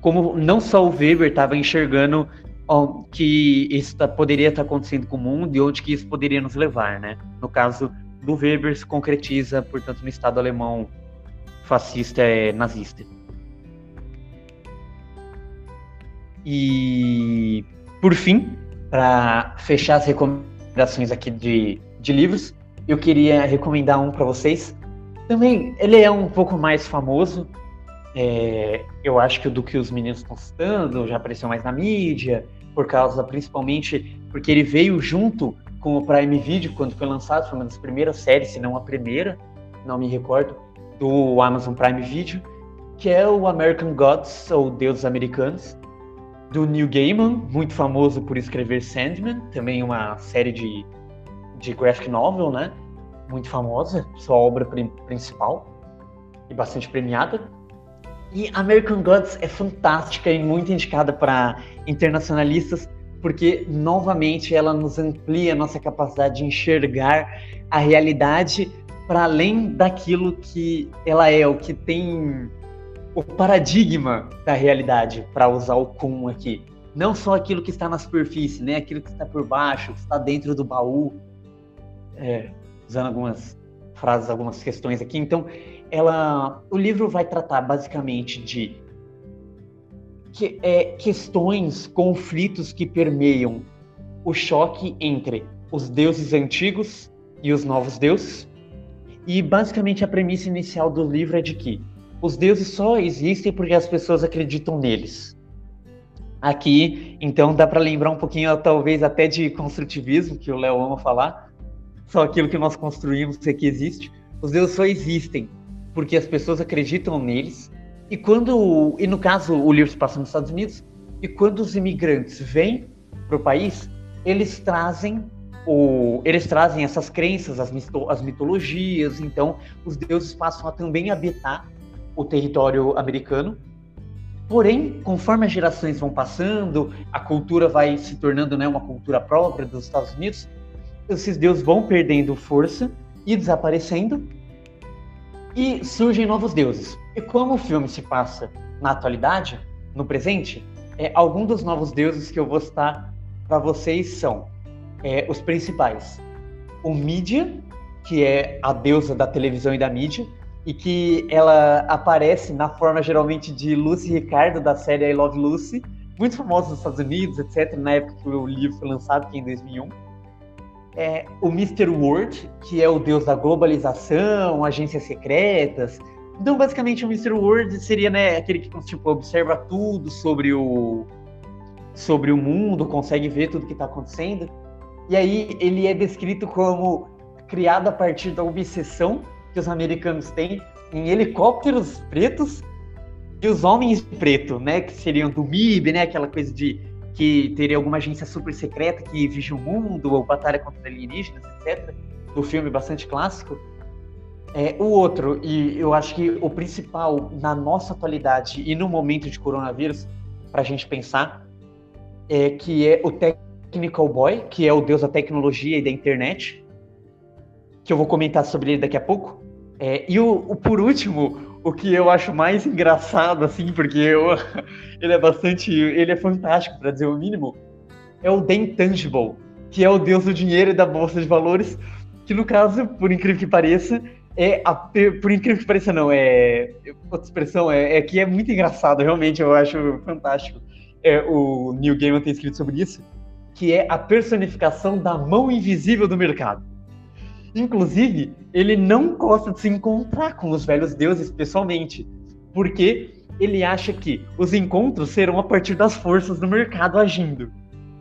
como não só o Weber estava enxergando ó, que isso tá, poderia estar tá acontecendo com o mundo e onde que isso poderia nos levar, né? No caso do Weber se concretiza, portanto, no Estado alemão fascista é nazista. E por fim, para fechar as recomendações aqui de de livros. Eu queria recomendar um para vocês. Também ele é um pouco mais famoso. É, eu acho que do que os meninos estão citando, já apareceu mais na mídia, por causa principalmente porque ele veio junto com o Prime Video quando foi lançado, foi uma das primeiras séries, se não a primeira, não me recordo, do Amazon Prime Video, que é o American Gods, ou Deuses Americanos, do Neil Gaiman, muito famoso por escrever Sandman, também uma série de de graphic novel, né? Muito famosa, sua obra principal e bastante premiada. E American Gods é fantástica e muito indicada para internacionalistas, porque novamente ela nos amplia a nossa capacidade de enxergar a realidade para além daquilo que ela é, o que tem o paradigma da realidade, para usar o Kun aqui. Não só aquilo que está na superfície, né? aquilo que está por baixo, que está dentro do baú, é, usando algumas frases, algumas questões aqui. Então, ela, o livro vai tratar basicamente de que, é, questões, conflitos que permeiam o choque entre os deuses antigos e os novos deuses. E basicamente a premissa inicial do livro é de que os deuses só existem porque as pessoas acreditam neles. Aqui, então, dá para lembrar um pouquinho, talvez até de construtivismo, que o Léo ama falar, só aquilo que nós construímos é que existe. Os deuses só existem porque as pessoas acreditam neles. E quando, e no caso, o livro se passa nos Estados Unidos, e quando os imigrantes vêm para o país, eles trazem o, eles trazem essas crenças, as, mito, as mitologias, então os deuses passam a também habitar o território americano. Porém, conforme as gerações vão passando, a cultura vai se tornando né, uma cultura própria dos Estados Unidos, esses deuses vão perdendo força e desaparecendo, e surgem novos deuses. E como o filme se passa na atualidade, no presente, é, alguns dos novos deuses que eu vou citar para vocês são é, os principais. O Mídia, que é a deusa da televisão e da mídia, e que ela aparece na forma geralmente de Lucy Ricardo da série I Love Lucy, muito famosos nos Estados Unidos, etc., na época que o livro foi lançado, que é em 2001. É, o Mr. World, que é o deus da globalização, agências secretas. Então, basicamente, o Mr. World seria né, aquele que tipo, observa tudo sobre o, sobre o mundo, consegue ver tudo que está acontecendo. E aí ele é descrito como criado a partir da obsessão que os americanos têm em helicópteros pretos e os homens preto, né, que seriam do MIB, né, aquela coisa de que teria alguma agência super secreta que vigia o mundo ou batalha contra alienígenas, etc. Do filme bastante clássico. É, o outro, e eu acho que o principal na nossa atualidade e no momento de coronavírus, para a gente pensar, é que é o Technical Boy, que é o deus da tecnologia e da internet, que eu vou comentar sobre ele daqui a pouco. É, e o, o, por último, o que eu acho mais engraçado, assim, porque eu, ele é bastante. Ele é fantástico, para dizer o mínimo, é o The Intangible, que é o deus do dinheiro e da bolsa de valores, que no caso, por incrível que pareça, é a, por incrível que pareça, não, é. Outra expressão é, é que é muito engraçado, realmente, eu acho fantástico. É, o Neil Gaiman tem escrito sobre isso, que é a personificação da mão invisível do mercado. Inclusive, ele não gosta de se encontrar com os velhos deuses pessoalmente, porque ele acha que os encontros serão a partir das forças do mercado agindo.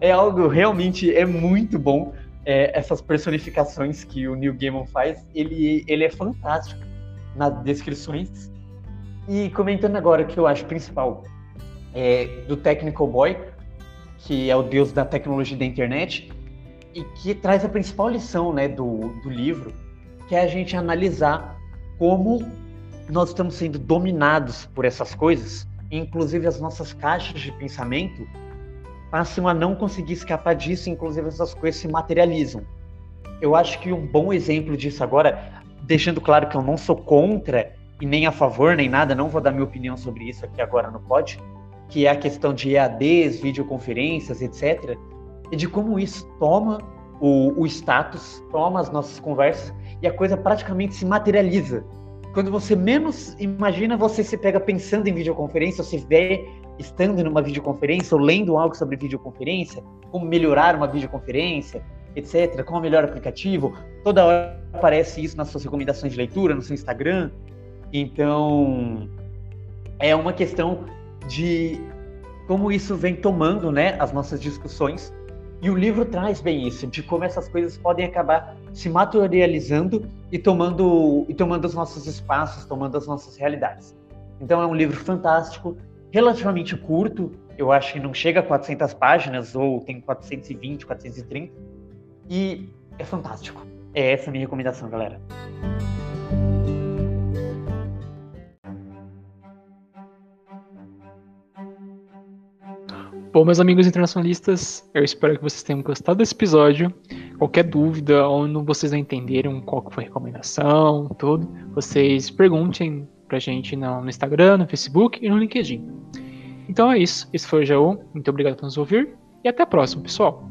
É algo realmente é muito bom. É, essas personificações que o Neil Gaiman faz, ele, ele é fantástico nas descrições. E comentando agora o que eu acho principal é, do Technical Boy, que é o deus da tecnologia da internet, e que traz a principal lição né, do, do livro, que é a gente analisar como nós estamos sendo dominados por essas coisas, inclusive as nossas caixas de pensamento passam a não conseguir escapar disso, inclusive essas coisas se materializam. Eu acho que um bom exemplo disso agora, deixando claro que eu não sou contra e nem a favor, nem nada, não vou dar minha opinião sobre isso aqui agora no pod, que é a questão de EADs, videoconferências, etc e de como isso toma o, o status, toma as nossas conversas e a coisa praticamente se materializa. Quando você menos imagina, você se pega pensando em videoconferência, você vê estando numa videoconferência ou lendo algo sobre videoconferência, como melhorar uma videoconferência, etc., qual o melhor aplicativo. Toda hora aparece isso nas suas recomendações de leitura, no seu Instagram. Então, é uma questão de como isso vem tomando né, as nossas discussões e o livro traz bem isso, de como essas coisas podem acabar se materializando e tomando, e tomando os nossos espaços, tomando as nossas realidades. Então é um livro fantástico, relativamente curto, eu acho que não chega a 400 páginas, ou tem 420, 430, e é fantástico. É essa a minha recomendação, galera. Bom, meus amigos internacionalistas, eu espero que vocês tenham gostado desse episódio. Qualquer dúvida não vocês não entenderam qual foi a recomendação, tudo, vocês perguntem pra gente no, Instagram, no Facebook e no LinkedIn. Então é isso. Esse foi o Jaú. Muito obrigado por nos ouvir e até a próxima, pessoal.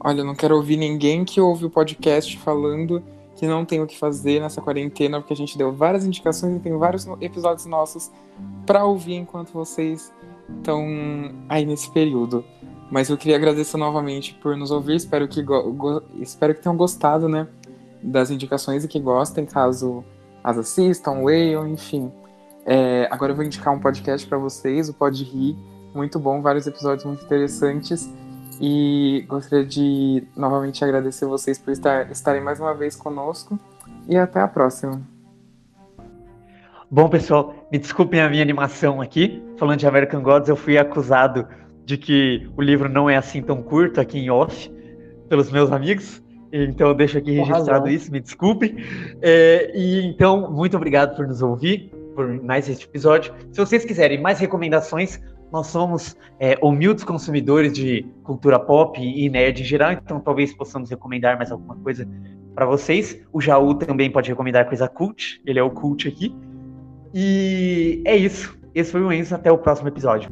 Olha, eu não quero ouvir ninguém que ouve o podcast falando que não tem o que fazer nessa quarentena, porque a gente deu várias indicações e tem vários episódios nossos para ouvir enquanto vocês estão aí nesse período. Mas eu queria agradecer novamente por nos ouvir. Espero que, espero que tenham gostado, né? Das indicações e que gostem, caso as assistam, leiam, enfim. É, agora eu vou indicar um podcast para vocês, o Pode Rir. Muito bom, vários episódios muito interessantes. E gostaria de novamente agradecer vocês por estar, estarem mais uma vez conosco. E até a próxima. Bom, pessoal, me desculpem a minha animação aqui. Falando de American Gods, eu fui acusado de que o livro não é assim tão curto aqui em off pelos meus amigos. Então eu deixo aqui registrado isso, me desculpem. É, e então, muito obrigado por nos ouvir, por mais este episódio. Se vocês quiserem mais recomendações, nós somos é, humildes consumidores de cultura pop e nerd em geral, então talvez possamos recomendar mais alguma coisa para vocês. O Jaú também pode recomendar coisa cult, ele é o cult aqui. E é isso. Esse foi o Enzo. Até o próximo episódio.